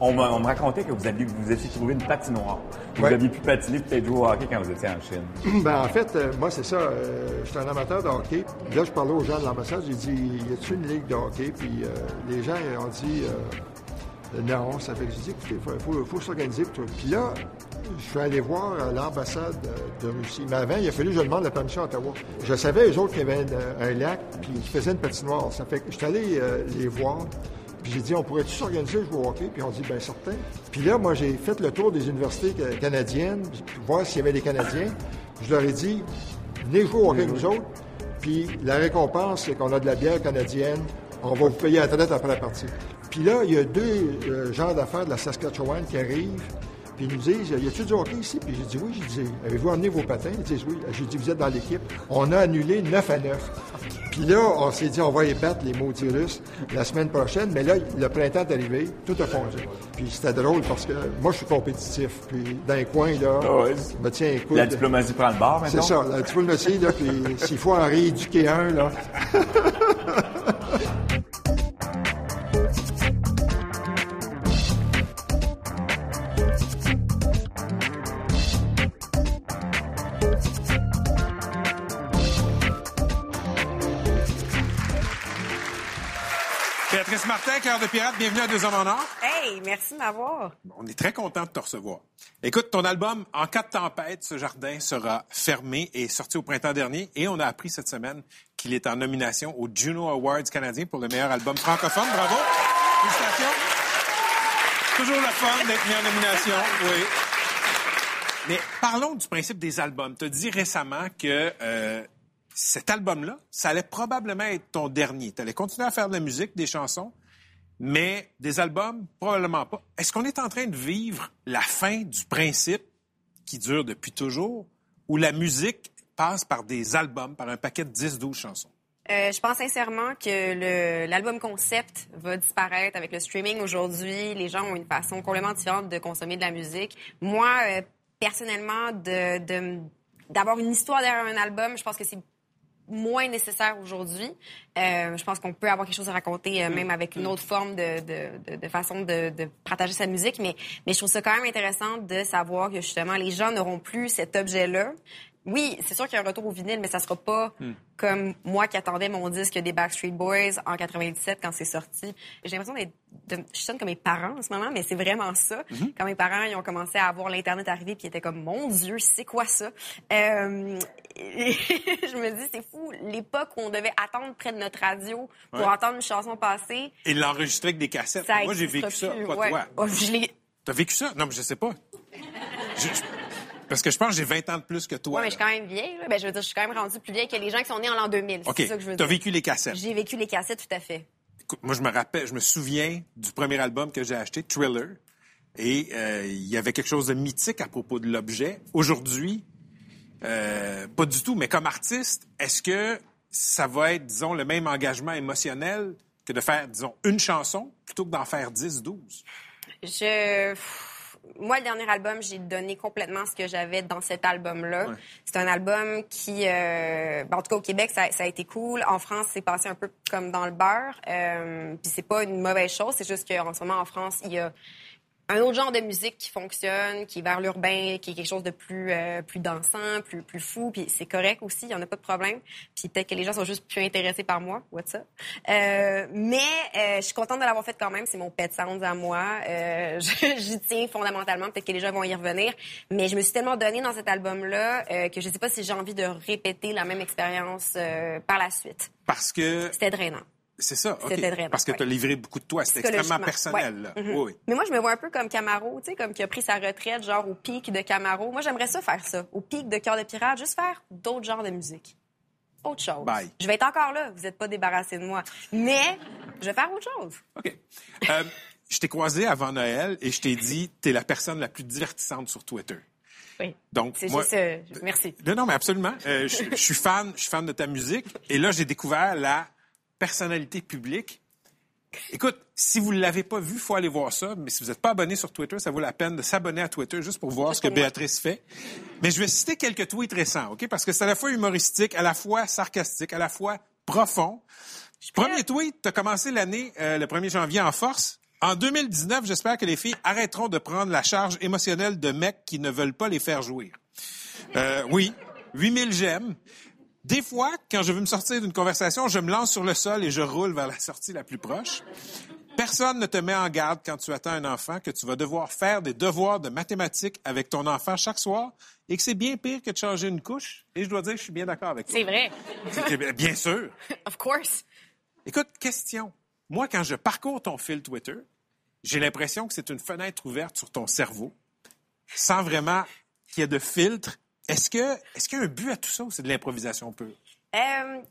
On, me racontait que vous aviez vous étiez trouvé une patinoire. Vous Ouais. aviez pu patiner, peut-être jouer au hockey quand vous étiez en Chine. [CLEARS THROAT] Ben, en fait, euh, moi, c'est ça. euh, je suis un amateur de hockey. Là, je parlais aux gens de l'ambassade. J'ai dit, y a-t-il une ligue de hockey? Puis euh, les gens ont dit, euh, non. Ça fait que j'ai dit, écoutez, il faut, faut, faut s'organiser. Puis là, je suis allé voir l'ambassade de Russie. Mais avant, il a fallu que je demande la permission à Ottawa. Je savais, eux autres, qu'il y avait un, un lac, puis qu'ils faisaient une patinoire. Ça fait que je suis allé les voir. Puis j'ai dit, on pourrait-tu s'organiser, jouer au hockey? Puis on dit, bien certain. Puis là, moi, j'ai fait le tour des universités ca- canadiennes, voir s'il y avait des Canadiens. Je leur ai dit, venez jouer au hockey avec nous autres. Puis la récompense, c'est qu'on a de la bière canadienne. On va vous payer la traite après la partie. Puis là, il y a deux euh, gens d'affaires de la Saskatchewan qui arrivent. Puis ils nous disent, y a-tu du hockey ici? Puis j'ai dit, oui. J'ai dit, avez-vous amené vos patins? Ils disent, oui. J'ai dit, vous êtes dans l'équipe. On a annulé 9 à 9. Puis là, on s'est dit, on va y battre les maudits Russes la semaine prochaine. Mais là, le printemps est arrivé, tout a fondu. Puis c'était drôle parce que moi, je suis compétitif. Puis dans les coins, là, Ah je me tiens, écoute. La diplomatie prend le bord, C'est maintenant. ça, la diplomatie, là, puis s'il faut en rééduquer un, là. [LAUGHS] Martin, cœur de pirate, bienvenue à Deux Hommes en Or. Hey, merci de m'avoir. On est très content de te recevoir. Écoute, ton album En cas de tempête, ce jardin sera fermé et sorti au printemps dernier. Et on a appris cette semaine qu'il est en nomination au Juno Awards canadien pour le meilleur album francophone. Bravo! Félicitations! Toujours le fun d'être mis en nomination, [LAUGHS] oui. Mais parlons du principe des albums. Tu as dit récemment que euh, cet album-là, ça allait probablement être ton dernier. Tu allais continuer à faire de la musique, des chansons, mais des albums, probablement pas. Est-ce qu'on est en train de vivre la fin du principe qui dure depuis toujours, où la musique passe par des albums, par un paquet de 10-12 chansons? Euh, je pense sincèrement que l'album concept va disparaître avec le streaming aujourd'hui. Les gens ont une façon complètement différente de consommer de la musique. Moi, euh, personnellement, de- d'avoir une histoire derrière un album, je pense que c'est moins nécessaire aujourd'hui. Euh, je pense qu'on peut avoir quelque chose à raconter, euh, même avec une autre forme de, de, de, façon de, de partager sa musique. Mais, mais je trouve ça quand même intéressant de savoir que justement les gens n'auront plus cet objet-là. Oui, c'est sûr qu'il y a un retour au vinyle, mais ça sera pas comme moi qui attendais mon disque des Backstreet Boys en 97 quand c'est sorti. J'ai l'impression d'être, de, je sonne comme mes parents en ce moment, mais c'est vraiment ça. Quand mes parents ils ont commencé à avoir l'internet arrivé, puis ils étaient comme mon Dieu, c'est quoi ça? Euh, [LAUGHS] Je me dis c'est fou l'époque où on devait attendre près de notre radio pour Ouais. entendre une chanson passer. Et l'enregistrer avec des cassettes. Ça Moi, j'ai vécu ça, pas ouais. toi. Oh, je T'as vécu ça? Non, mais je sais pas. Je- parce que je pense que j'ai 20 ans de plus que toi. Ouais, mais je suis quand même vieille. Là. Ben, je veux dire, je suis quand même rendue plus vieille que les gens qui sont nés en l'an 2000. OK. C'est ça que je veux T'as dire. vécu les cassettes. J'ai vécu les cassettes, tout à fait. Écoute, moi, je me rappelle, je me souviens du premier album que j'ai acheté, Thriller. Et euh, il y avait quelque chose de mythique à propos de l'objet. Aujourd'hui, euh, pas du tout. Mais comme artiste, est-ce que ça va être, disons, le même engagement émotionnel que de faire, disons, une chanson plutôt que d'en faire 10, 12? Je... Moi, le dernier album, j'ai donné complètement ce que j'avais dans cet album-là. C'est un album qui, euh, ben, en tout cas au Québec, ça, ça a été cool. En France, c'est passé un peu comme dans le beurre. Euh, Puis c'est pas une mauvaise chose. C'est juste qu'en ce moment, en France, il y a un autre genre de musique qui fonctionne, qui est vers l'urbain, qui est quelque chose de plus euh, plus dansant, plus plus fou, puis c'est correct aussi, il y en a pas de problème. Puis peut-être que les gens sont juste plus intéressés par moi, what's up? Euh, mais euh, je suis contente de l'avoir fait quand même, c'est mon pet sound à moi. Euh, [LAUGHS] J'y tiens fondamentalement, peut-être que les gens vont y revenir, mais je me suis tellement donnée dans cet album-là euh, que je sais pas si j'ai envie de répéter la même expérience euh, par la suite. Parce que C'était drainant. C'est ça. C'était Parce que ouais. tu as livré beaucoup de toi. C'est extrêmement personnel. ouais. Oui, oui. Mais moi, je me vois un peu comme Camaro, tu sais, comme qui a pris sa retraite, genre au pic de Camaro. Moi, j'aimerais ça faire ça, au pic de Cœur de Pirate, juste faire d'autres genres de musique. Autre chose. Bye. Je vais être encore là, vous n'êtes pas débarrassé de moi. Mais je vais faire autre chose. OK. Euh, je t'ai croisé avant Noël et je t'ai dit, t'es la personne la plus divertissante sur Twitter. Oui. Donc, C'est moi, juste. euh, merci. Non, non, mais absolument. Euh, je, je suis fan, je suis fan de ta musique. Et là, j'ai découvert la personnalité publique. Écoute, si vous ne l'avez pas vu, faut aller voir ça. Mais si vous n'êtes pas abonné sur Twitter, ça vaut la peine de s'abonner à Twitter juste pour voir ce que. Béatrice fait. Mais je vais citer quelques tweets récents, OK? Parce que c'est à la fois humoristique, à la fois sarcastique, à la fois profond. Premier tweet, tu as commencé l'année, euh, le 1er janvier en force. En 2019, j'espère que les filles arrêteront de prendre la charge émotionnelle de mecs qui ne veulent pas les faire jouir. Euh, oui, 8000 j'aime. Des fois, quand je veux me sortir d'une conversation, je me lance sur le sol et je roule vers la sortie la plus proche. Personne ne te met en garde quand tu attends un enfant que tu vas devoir faire des devoirs de mathématiques avec ton enfant chaque soir et que c'est bien pire que de changer une couche. Et je dois dire que je suis bien d'accord avec toi. C'est vrai. C'est- Bien sûr. [LAUGHS] Of course. Écoute, question. Moi, quand je parcours ton fil Twitter, j'ai l'impression que c'est une fenêtre ouverte sur ton cerveau, sans vraiment qu'il y ait de filtre. Est-ce que, est-ce qu'il y a un but à tout ça ou c'est de l'improvisation pure? Euh,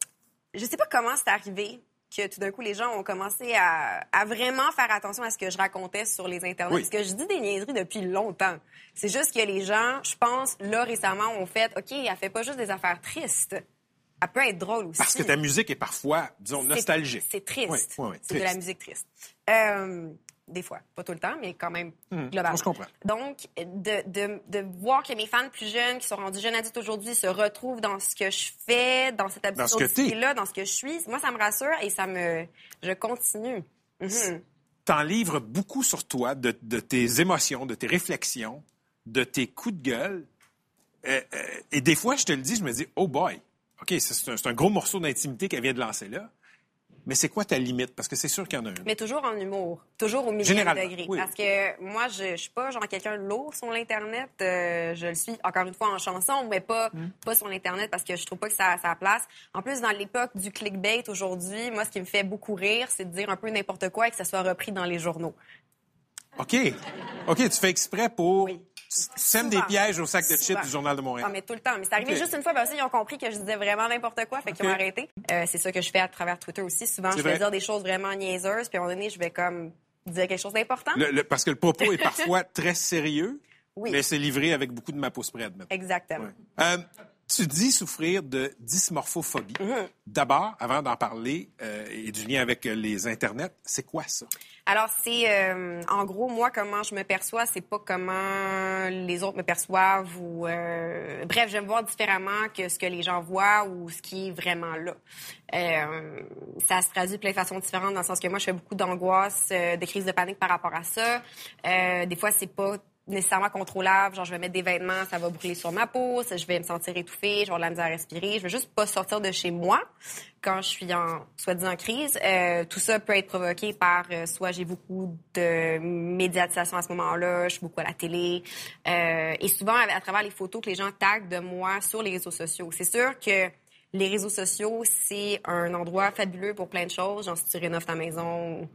je sais pas comment c'est arrivé que tout d'un coup, les gens ont commencé à, à vraiment faire attention à ce que je racontais sur les Internets. Oui. Parce que je dis des niaiseries depuis longtemps. C'est juste que les gens, je pense, là, récemment, ont fait OK, elle fait pas juste des affaires tristes. Elle peut être drôle aussi. Parce que ta musique est parfois, disons, nostalgique. C'est triste. Oui, oui, oui, c'est de la musique triste. Euh, des fois, pas tout le temps, mais quand même globalement. Hmm, on se comprend. Donc, de, de, de voir que mes fans plus jeunes, qui sont rendus jeunes adultes aujourd'hui, se retrouvent dans ce que je fais, dans cette Dans ce que t'es. là dans ce que je suis, moi, ça me rassure et ça me... Je continue. Mhm. T'en livres beaucoup sur toi, de, de tes émotions, de tes réflexions, de tes coups de gueule. Euh, euh, et des fois, je te le dis, je me dis, oh boy, OK, c'est un, c'est un gros morceau d'intimité qu'elle vient de lancer là. Mais c'est quoi ta limite? Parce que c'est sûr qu'il y en a une. Mais toujours en humour, toujours au millième Généralement, degré. oui. Parce que moi, je, je suis pas genre quelqu'un de lourd sur l'Internet. Euh, je le suis, encore une fois, en chanson, mais pas, Hmm. pas sur l'Internet parce que je trouve pas que ça a sa place. En plus, dans l'époque du clickbait aujourd'hui, moi, ce qui me fait beaucoup rire, c'est de dire un peu n'importe quoi et que ça soit repris dans les journaux. OK. OK, tu fais exprès pour Oui. Sème des pièges au sac de chips du Journal de Ah, Montréal. mais tout le temps. Mais c'est arrivé juste une fois, parce qu'ils ont compris que je disais vraiment n'importe quoi, fait qu'ils ont Ok. arrêté. Euh, c'est ça que je fais à travers Twitter aussi. Souvent, je vais vrai. dire des choses vraiment niaiseuses, puis à un moment donné, je vais comme dire quelque chose d'important. Le- le- parce que le propos est parfois [LAUGHS] très sérieux, Oui. mais c'est livré avec beaucoup de mapo spread. maintenant. Exactement. Ouais. Euh, tu dis souffrir de dysmorphophobie. Mm-hmm. D'abord, avant d'en parler euh, et du lien avec euh, les internets, c'est quoi ça? Alors, c'est euh, en gros, moi, comment je me perçois, c'est pas comment les autres me perçoivent ou. euh, bref, j'aime voir différemment que ce que les gens voient ou ce qui est vraiment là. Ça se traduit de plein de façons différentes, dans le sens que moi, je fais beaucoup d'angoisse, de crise de panique par rapport à ça. Des fois, c'est pas nécessairement contrôlable. Genre, je vais mettre des vêtements, ça va brûler sur ma peau, je vais me sentir étouffée, je vais avoir de la misère à respirer. Je veux juste pas sortir de chez moi quand je suis en, soi-disant, crise. Euh, tout ça peut être provoqué par euh, soit j'ai beaucoup de médiatisation à ce moment-là, je suis beaucoup à la télé. Euh, et souvent, à, à travers les photos que les gens taguent de moi sur les réseaux sociaux. C'est sûr que les réseaux sociaux, c'est un endroit fabuleux pour plein de choses. Genre, si tu rénoves ta maison,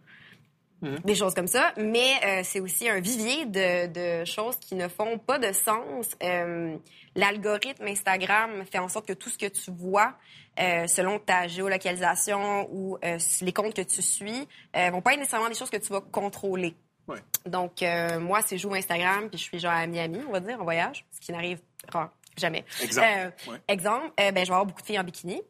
des choses comme ça. Mais euh, c'est aussi un vivier de, de choses qui ne font pas de sens. Euh, L'algorithme Instagram fait en sorte que tout ce que tu vois, euh, selon ta géolocalisation ou euh, les comptes que tu suis, euh, vont pas être nécessairement des choses que tu vas contrôler. Ouais. Donc, euh, moi, c'est joue Instagram, puis je suis genre à Miami, on va dire, en voyage, ce qui n'arrive rare, jamais. Exemple. Euh, Ouais. Exemple, euh, ben, je vais avoir beaucoup de filles en bikini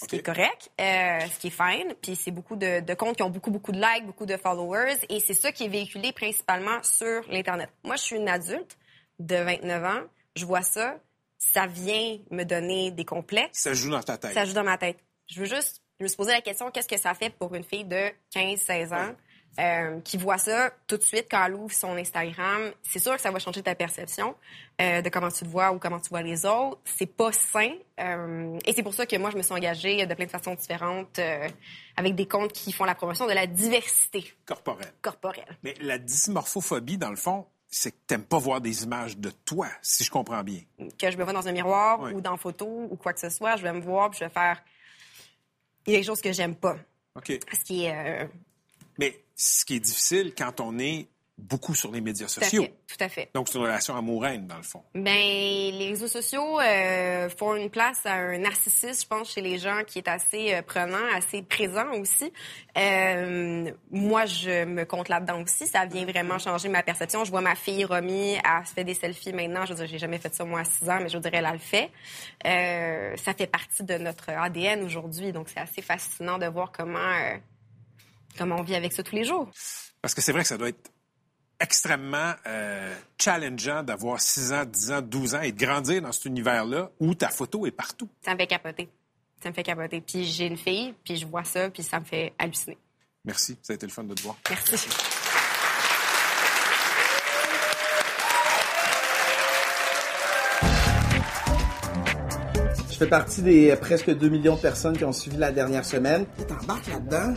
ce qui est correct, euh, ce qui est fine. Puis c'est beaucoup de, de comptes qui ont beaucoup, beaucoup de likes, beaucoup de followers. Et c'est ça qui est véhiculé principalement sur l'Internet. Moi, je suis une adulte de 29 ans. Je vois ça. Ça vient me donner des complexes. Ça joue dans ta tête. Ça joue dans ma tête. Je veux juste je me suis posé la question, qu'est-ce que ça fait pour une fille de 15-16 ans? Euh, qui voit ça tout de suite quand elle ouvre son Instagram? C'est sûr que ça va changer ta perception euh, de comment tu te vois ou comment tu vois les autres. C'est pas sain. euh, et c'est pour ça que moi, je me suis engagée de plein de façons différentes avec des comptes qui font la promotion de la diversité Corporel. corporelle. Mais la dysmorphophobie, dans le fond, c'est que t'aimes pas voir des images de toi, si je comprends bien. Que je me vois dans un miroir ou dans photo ou quoi que ce soit, je vais me voir puis je vais faire... Il y a des choses que j'aime pas. OK. Ce qui est... Mais ce qui est difficile quand on est beaucoup sur les médias tout à sociaux. fait. Tout à fait. Donc, c'est une relation amoureuse, dans le fond. Ben, les réseaux sociaux euh, font une place à un narcissisme, je pense, chez les gens qui est assez euh, prenant, assez présent aussi. Euh, moi, je me compte là-dedans aussi. Ça vient vraiment changer ma perception. Je vois ma fille Romy, elle se fait des selfies maintenant. Je veux dire, j'ai jamais fait ça moi à 6 ans, mais je dirais elle, elle le fait. Ça fait partie de notre ADN aujourd'hui, donc c'est assez fascinant de voir comment Comment on vit avec ça tous les jours? Parce que c'est vrai que ça doit être extrêmement euh, challengeant d'avoir 6 ans, 10 ans, 12 ans et de grandir dans cet univers-là où ta photo est partout. Ça me fait capoter. Ça me fait capoter. Puis j'ai une fille, puis je vois ça, puis ça me fait halluciner. Merci. Ça a été le fun de te voir. Merci. Merci. Je fais partie des euh, presque 2 millions de personnes qui ont suivi la dernière semaine. Tu t'embarques là-dedans?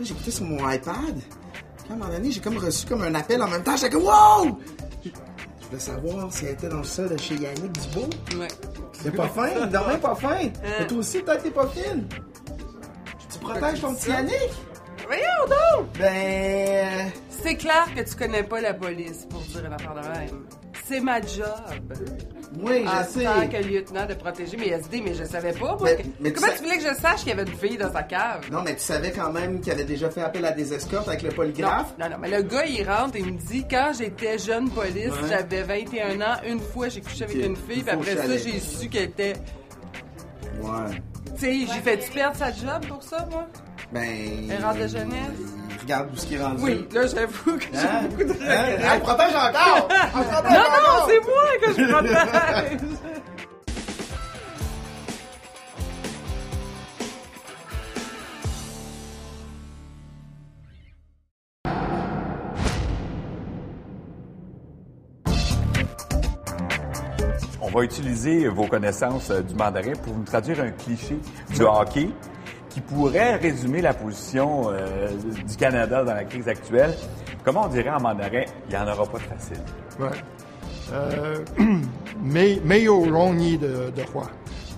Écouté sur mon iPad. Puis à un moment donné, j'ai comme reçu comme un appel en même temps. J'étais comme wow! Je voulais savoir si elle était dans le sol de chez Yannick Dubois. Ouais. C'est pas fin, dormait pas fin. Mais toi aussi, peut-être t'es pas fine. Tu protèges ton petit Yannick? Voyons donc! Ben. C'est clair que tu connais pas la police pour dire une affaire de même. C'est ma job. Oui, en je sais. tant que lieutenant de protéger mes SD, mais je savais pas. moi, Mais- que- mais tu Comment tu voulais que je sache qu'il y avait une fille dans sa cave? Non, mais tu savais quand même qu'il avait déjà fait appel à des escortes avec le polygraphe? Non, non, mais le gars, il rentre et il me dit quand j'étais jeune police, Ouais. j'avais 21 ans, une fois j'ai couché avec une fille, puis après ça, j'ai su qu'elle était. Ouais. Tu sais, j'ai fait-tu perdre sa job pour ça, moi? Ben. Erreur de jeunesse? Regarde où ce qui est rendu. Oui, là, j'avoue que j'ai Hein? beaucoup de Hein? Elle protège encore! Elle protège Non, encore! non, c'est moi que je protège! On va utiliser vos connaissances euh, du mandarin pour nous traduire un cliché du hockey qui pourrait résumer la position euh, du Canada dans la crise actuelle. Comment on dirait en mandarin, il n'y en aura pas de facile. Ouais. Euh, [CLEARS THROAT] Mayo Roni de, de roi.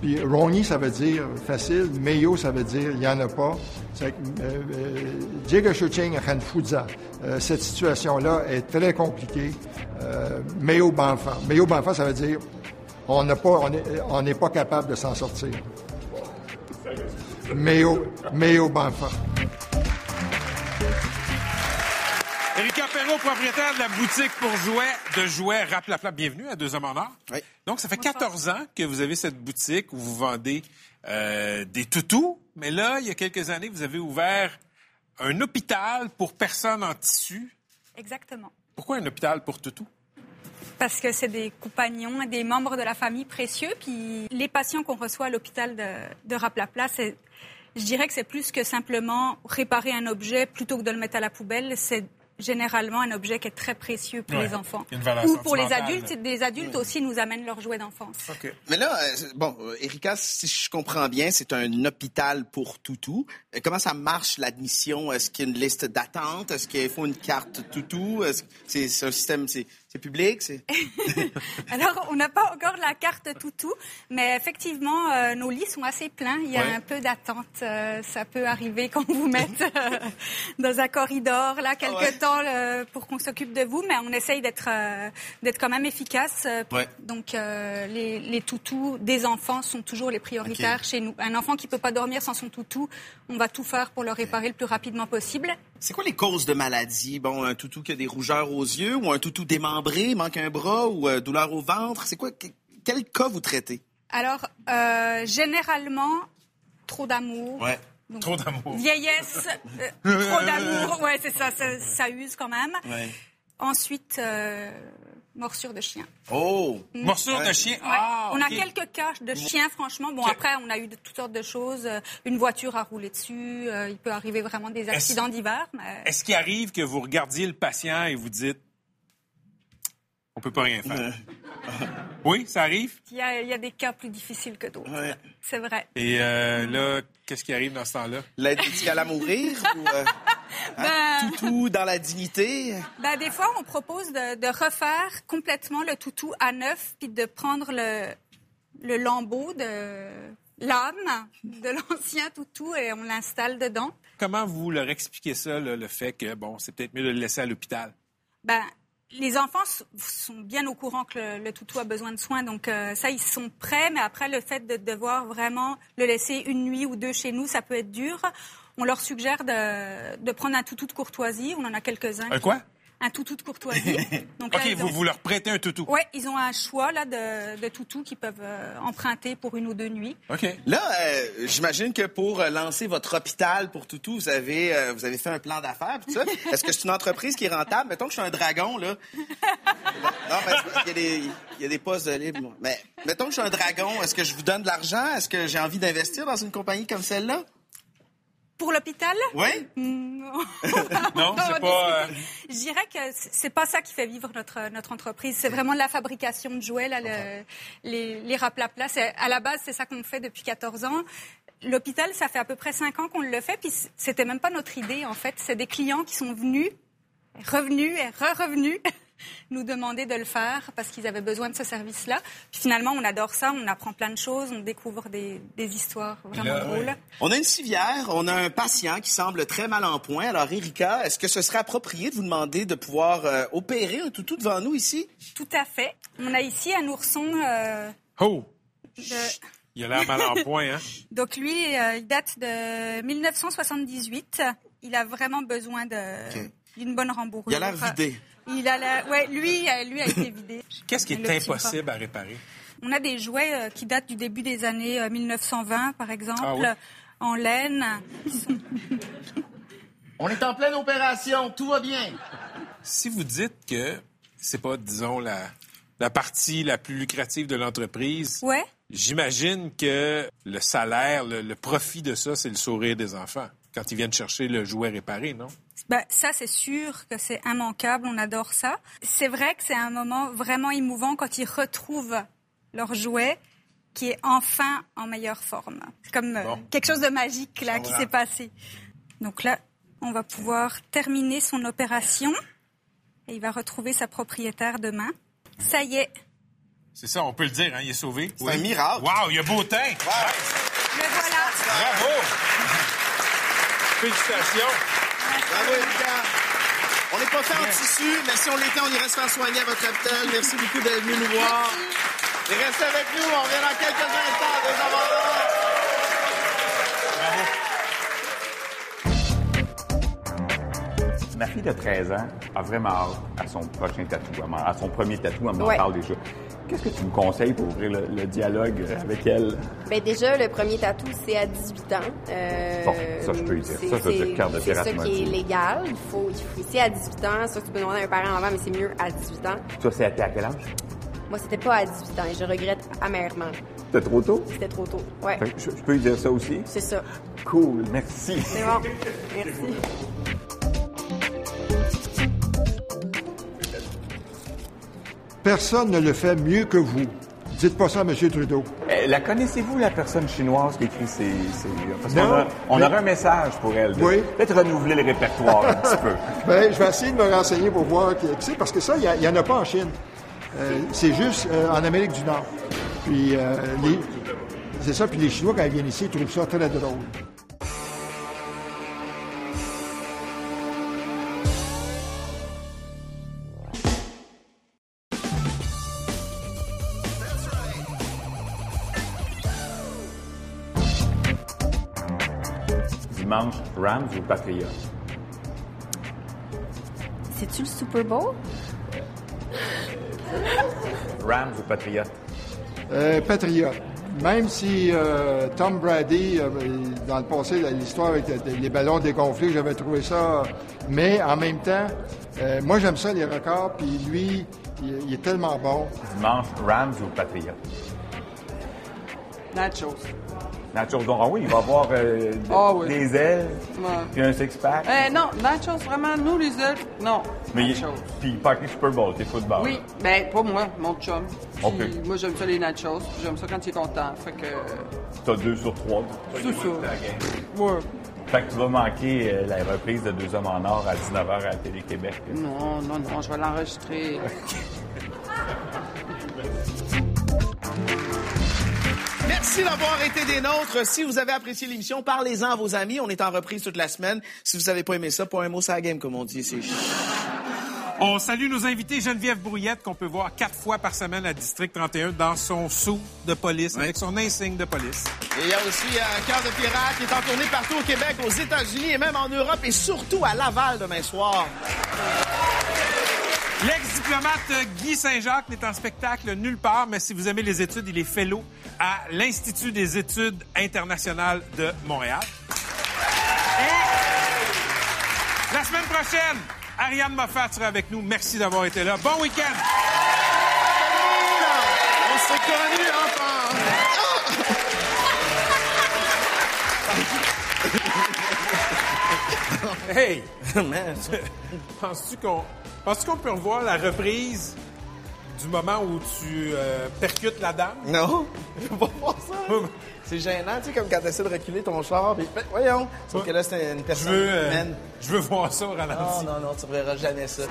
Puis Roni, ça veut dire facile. Mayo, ça veut dire il n'y en a pas. Euh, Jiga Shuching Han Fuza. Euh, Cette situation-là est très compliquée. Euh, Mayo Banfa. Mayo Banfa, ça veut dire on n'a pas, on est- on n'est pas capable de s'en sortir. Mayo, Mayo Banfa. Erika Perrault, propriétaire de la boutique pour jouets de jouets Rap la Plate. Bienvenue à Deux Hommes en Or. Oui. Donc, ça fait 14 ans que vous avez cette boutique où vous vendez euh, des toutous. Mais là, il y a quelques années, vous avez ouvert un hôpital pour personnes en tissu. Exactement. Pourquoi un hôpital pour toutous? Parce que c'est des compagnons, des membres de la famille précieux. Puis les patients qu'on reçoit à l'hôpital de, de Raplapla, c'est, je dirais que c'est plus que simplement réparer un objet plutôt que de le mettre à la poubelle. C'est généralement un objet qui est très précieux pour Ouais. les enfants. Une valeur Ou pour les adultes. Des adultes aussi nous amènent leurs jouets d'enfance. Mais là, euh, bon, euh, Erika, si je comprends bien, c'est un hôpital pour toutou. Euh, Comment ça marche l'admission? Est-ce qu'il y a une liste d'attente? Est-ce qu'il faut une carte toutou? C'est un système, c'est c'est public? C'est... [LAUGHS] Alors, on n'a pas encore la carte toutou, mais effectivement, euh, nos lits sont assez pleins. Il y a Ouais. un peu d'attente. Euh, ça peut arriver qu'on vous mette euh, dans un corridor, là, quelque ouais. temps pour qu'on s'occupe de vous, mais on essaye d'être d'être quand même efficace. Ouais. Donc, les, les toutous des enfants sont toujours les prioritaires chez nous. Un enfant qui peut pas dormir sans son toutou, on va tout faire pour le réparer le plus rapidement possible. C'est quoi les causes de maladie? Bon, un toutou qui a des rougeurs aux yeux ou un toutou démembré, manque un bras ou euh, douleur au ventre? C'est quoi? que- Quel cas vous traitez? Alors, euh, généralement, trop d'amour. Ouais. Donc, Trop d'amour. Vieillesse, euh, [LAUGHS] trop d'amour, ouais, c'est ça, ça, ça use quand même. Ouais. Ensuite, euh, morsure de chien. Oh! Morsure Ouais. de chien? Ouais. Ah, On a quelques cas de chiens, franchement. Bon, après, on a eu de toutes sortes de choses. Une voiture a roulé dessus. il peut arriver vraiment des accidents divers. Mais... Est-ce qu'il arrive que vous regardiez le patient et vous dites peut pas rien faire? [LAUGHS] oui, ça arrive? Il y, a, il y a des cas plus difficiles que d'autres. Ouais. C'est vrai. Et euh, là, qu'est-ce qui arrive dans ce temps-là? L'aide médicale à mourir ou euh, [LAUGHS] Ben, toutou dans la dignité? ben, des fois, on propose de, de refaire complètement le toutou à neuf, puis de prendre le, le lambeau de l'âme de l'ancien toutou et on l'installe dedans. Comment vous leur expliquez ça, là, le fait que, bon, c'est peut-être mieux de le laisser à l'hôpital? Ben, les enfants sont bien au courant que le, le toutou a besoin de soins, donc euh, ça, ils sont prêts. Mais après, le fait de devoir vraiment le laisser une nuit ou deux chez nous, ça peut être dur. On leur suggère de, de prendre un toutou de courtoisie. On en a quelques-uns. Un quoi? Un toutou de courtoisie. [LAUGHS] Donc OK, ils vous, ont- vous leur prêtez un toutou. Ouais, ils ont un choix là de, de toutous qu'ils peuvent euh, emprunter pour une ou deux nuits. OK. Là, euh, j'imagine que pour euh, lancer votre hôpital pour toutou, vous avez, euh, vous avez fait un plan d'affaires, pis tout ça. [LAUGHS] Est-ce que c'est une entreprise qui est rentable? Mettons que je suis un dragon, là. [LAUGHS] Non, mais il y a des, il y a des postes de libre. moi. Mais mettons que je suis un dragon, est-ce que je vous donne de l'argent? Est-ce que j'ai envie d'investir dans une compagnie comme celle-là? Pour l'hôpital Oui? Non. Non, c'est pas... euh, Je dirais que c'est pas ça qui fait vivre notre, notre entreprise. C'est vraiment la fabrication de jouets, là, le- les, les raplaplas. À la base, c'est ça qu'on fait depuis 14 ans. L'hôpital, ça fait à peu près 5 ans qu'on le fait, puis c'était même pas notre idée, en fait. C'est des clients qui sont venus, revenus et re-revenus nous demander de le faire parce qu'ils avaient besoin de ce service-là. Puis finalement, on adore ça, on apprend plein de choses, on découvre des, des histoires vraiment là, drôles. On a une civière, on a un patient qui semble très mal en point. Alors, Erika, est-ce que ce serait approprié de vous demander de pouvoir euh, opérer un toutou devant nous ici? Tout à fait. On a ici un ourson euh, Oh! de... Il a l'air mal en point, hein? [LAUGHS] Donc lui, euh, il date de 1978. Il a vraiment besoin de d'une bonne rembourrure. Il a l'air vidé. Il a l'air, ouais, lui, euh, lui a été vidé. [LAUGHS] Qu'est-ce qui est impossible à réparer? On a des jouets euh, qui datent du début des années euh, 1920, par exemple, Ah oui. en laine. On est en pleine opération, tout va bien. Si vous dites que c'est pas, disons, la, la partie la plus lucrative de l'entreprise, Ouais. j'imagine que le salaire, le, le profit de ça, c'est le sourire des enfants quand ils viennent chercher le jouet réparé, non? Ben, ça, c'est sûr que c'est immanquable. On adore ça. C'est vrai que c'est un moment vraiment émouvant quand ils retrouvent leur jouet qui est enfin en meilleure forme. C'est comme euh, Bon. quelque chose de magique là qui s'est passé. Donc là, on va pouvoir terminer son opération et il va retrouver sa propriétaire demain. Ça y est, C'est ça, on peut le dire, hein, il est sauvé. C'est un miracle. Wow, il a beau teint! le voilà. Bravo! Félicitations! Bravo. On n'est pas fait en tissu, mais si on l'était, on irait se faire soigner à votre hôpital. Merci beaucoup d'être venu nous voir. Et restez avec nous, on revient dans quelques instants. Deux avant Ma fille de 13 ans a vraiment hâte à son prochain tatou, à son premier tatou, elle m'en Ouais. parle déjà. Qu'est-ce que tu me conseilles pour ouvrir le, le dialogue avec elle? Ben déjà, le premier tatou, c'est à 18 ans. Euh, Bon, ça, je peux y dire. c'est- Ça, je veux dire, c'est- carte de C'est pirate ça m'a qui est légal. Il faut, il faut c'est à 18 ans. Ça, tu peux demander à un parent avant, mais c'est mieux à 18 ans. Toi, c'était à quel âge? Moi, c'était pas à 18 ans et je regrette amèrement. C'était trop tôt? C'était trop tôt. Ouais, Fait que Je, je peux lui dire ça aussi? c'est ça. Cool, merci. C'est bon. Merci. [LAUGHS] Personne ne le fait mieux que vous. Dites pas ça à M. Trudeau. Eh, la connaissez-vous, la personne chinoise qui écrit ces... ces- Parce Non, qu'on a, on mais- aurait un message pour elle. de- Oui. Peut-être renouveler le répertoire un petit peu. [LAUGHS] Ben, je vais essayer de me renseigner pour voir. qui- Tu sais, parce que ça, il n'y en a pas en Chine. Euh, c'est juste euh, en Amérique du Nord. Puis, euh, les- c'est ça. Puis les Chinois, quand ils viennent ici, ils trouvent ça très drôle. Dimanche, Rams ou Patriots? C'est-tu le Super Bowl? [LAUGHS] Rams ou Patriots? Euh, patriote. Même si euh, Tom Brady, euh, dans le passé, l'histoire avec les- les ballons dégonflés, j'avais trouvé ça. Mais en même temps, euh, moi j'aime ça les records, puis lui, il, il est tellement bon. Dimanche, Rams ou Patriots? Nachos. Nachos, donc, ah oui, il va avoir euh, Ah oui. des ailes, puis un six-pack. Euh, non, nachos, vraiment, nous, les ailes, non. Mais il- nachos. puis il parle Super Bowl, t'es football. Oui, ben pas moi, mon chum. Puis Ok. Moi, j'aime ça les nachos, puis j'aime ça quand il est content. Fait que. T'as deux sur trois. C'est ça. Ouais. Fait que tu vas manquer euh, la reprise de Deux hommes en or à 19h à Télé-Québec. Non, non, non, je vais l'enregistrer. [LAUGHS] Merci d'avoir été des nôtres. Si vous avez apprécié l'émission, parlez-en à vos amis. On est en reprise toute la semaine. Si vous n'avez pas aimé ça, pas un mot la game, comme on dit. C'est On salue nos invités Geneviève Brouillette, qu'on peut voir quatre fois par semaine à District 31 dans son sou de police, avec son insigne de police. Et il y a aussi un cœur de pirate qui est en tournée partout au Québec, aux États-Unis et même en Europe et surtout à Laval demain soir. L'ex-diplomate Guy Saint-Jacques n'est en spectacle nulle part, mais si vous aimez les études, il est fellow à l'Institut des études internationales de Montréal. Et la semaine prochaine, Ariane Moffat sera avec nous. Merci d'avoir été là. Bon week-end! On s'est connus enfin. Hey! [LAUGHS] Man, Penses-tu qu'on penses qu'on peut revoir la reprise du moment où tu euh, percutes la dame? [LAUGHS] non, je peux pas voir ça. [LAUGHS] C'est gênant, tu sais, comme quand tu essaies de reculer ton char. Puis, ben, voyons, sauf que là, c'est une Je personne veux, euh, humaine. je veux voir ça au Non, ralenti. non, non, tu verras jamais ça.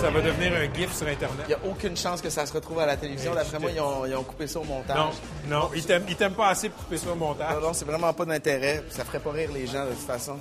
Ça va devenir un gif sur Internet. Il n'y a aucune chance que ça se retrouve à la télévision. D'après je moi, ils ont, ils ont coupé ça au montage. Non, non, ils t'aiment ils t'aiment pas assez pour couper ça au montage. Non, non, c'est vraiment pas d'intérêt. Ça ferait pas rire les gens de toute façon.